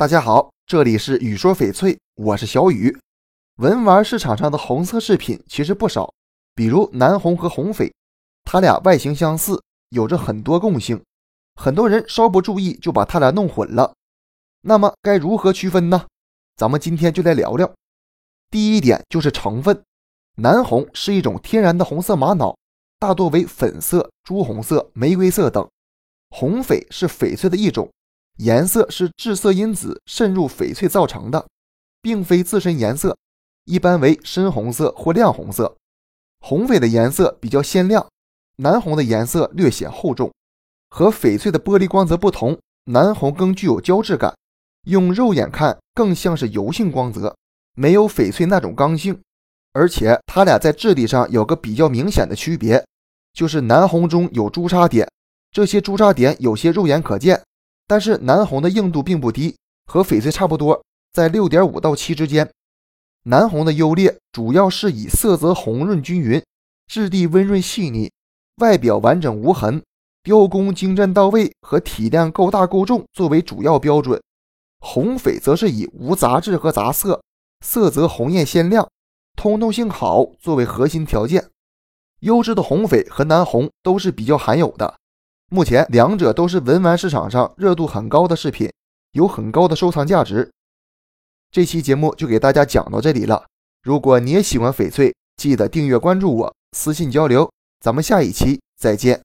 大家好，这里是雨说翡翠，我是小雨。文玩市场上的红色饰品其实不少，比如南红和红翡，它俩外形相似，有着很多共性，很多人稍不注意就把它俩弄混了。那么该如何区分呢？咱们今天就来聊聊。第一点就是成分，南红是一种天然的红色玛瑙，大多为粉色、朱红色、玫瑰色等；红翡是翡翠的一种。颜色是致色因子渗入翡翠造成的，并非自身颜色，一般为深红色或亮红色。红翡的颜色比较鲜亮，南红的颜色略显厚重。和翡翠的玻璃光泽不同，南红更具有胶质感，用肉眼看更像是油性光泽，没有翡翠那种刚性。而且它俩在质地上有个比较明显的区别，就是南红中有朱砂点，这些朱砂点有些肉眼可见。但是南红的硬度并不低，和翡翠差不多，在六点五到七之间。南红的优劣主要是以色泽红润均匀、质地温润细腻、外表完整无痕、雕工精湛到位和体量够大够重作为主要标准。红翡则是以无杂质和杂色、色泽红艳鲜亮、通透性好作为核心条件。优质的红翡和南红都是比较罕有的。目前，两者都是文玩市场上热度很高的饰品，有很高的收藏价值。这期节目就给大家讲到这里了。如果你也喜欢翡翠，记得订阅关注我，私信交流。咱们下一期再见。